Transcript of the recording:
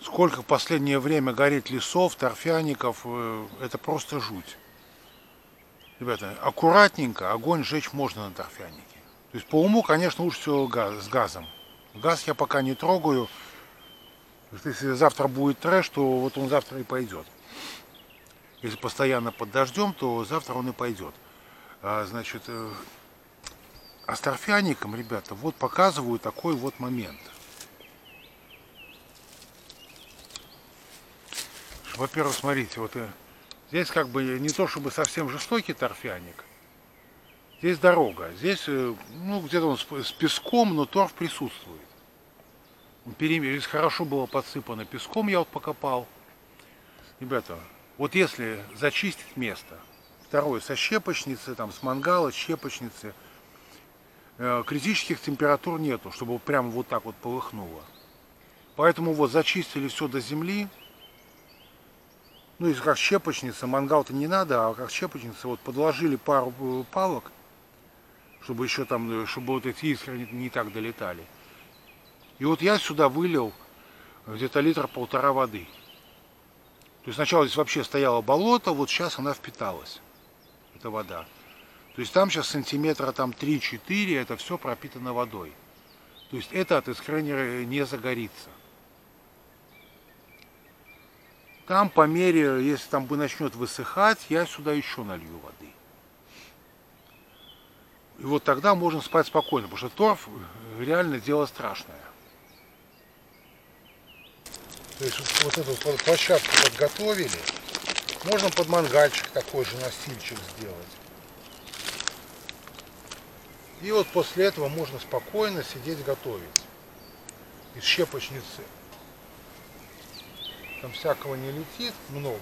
Сколько в последнее время горит лесов, торфяников, э, это просто жуть. Ребята, аккуратненько огонь сжечь можно на торфянике. То есть по уму, конечно, лучше всего газ, с газом. Газ я пока не трогаю. Если завтра будет трэш, то вот он завтра и пойдет. Если постоянно под дождем, то завтра он и пойдет. А, значит, э, а с торфяником, ребята, вот показываю такой вот момент. Во-первых, смотрите, вот э, здесь как бы не то чтобы совсем жестокий торфяник. Здесь дорога. Здесь, э, ну, где-то он с, песком, но торф присутствует. Здесь хорошо было подсыпано песком, я вот покопал. Ребята, вот если зачистить место, второе, со щепочницы, там, с мангала, щепочницы, э, критических температур нету, чтобы прямо вот так вот полыхнуло. Поэтому вот зачистили все до земли. Ну, если как щепочница, мангал-то не надо, а как щепочница, вот подложили пару э, палок, чтобы еще там, э, чтобы вот эти искры не, не так долетали. И вот я сюда вылил где-то литр полтора воды. То есть сначала здесь вообще стояло болото, вот сейчас она впиталась, эта вода. То есть там сейчас сантиметра там 3-4, это все пропитано водой. То есть это от искренера не загорится. Там по мере, если там бы начнет высыхать, я сюда еще налью воды. И вот тогда можно спать спокойно, потому что торф реально дело страшное. То есть вот, вот эту площадку подготовили. Можно под мангальчик такой же настильчик сделать. И вот после этого можно спокойно сидеть готовить. Из щепочницы. Там всякого не летит много.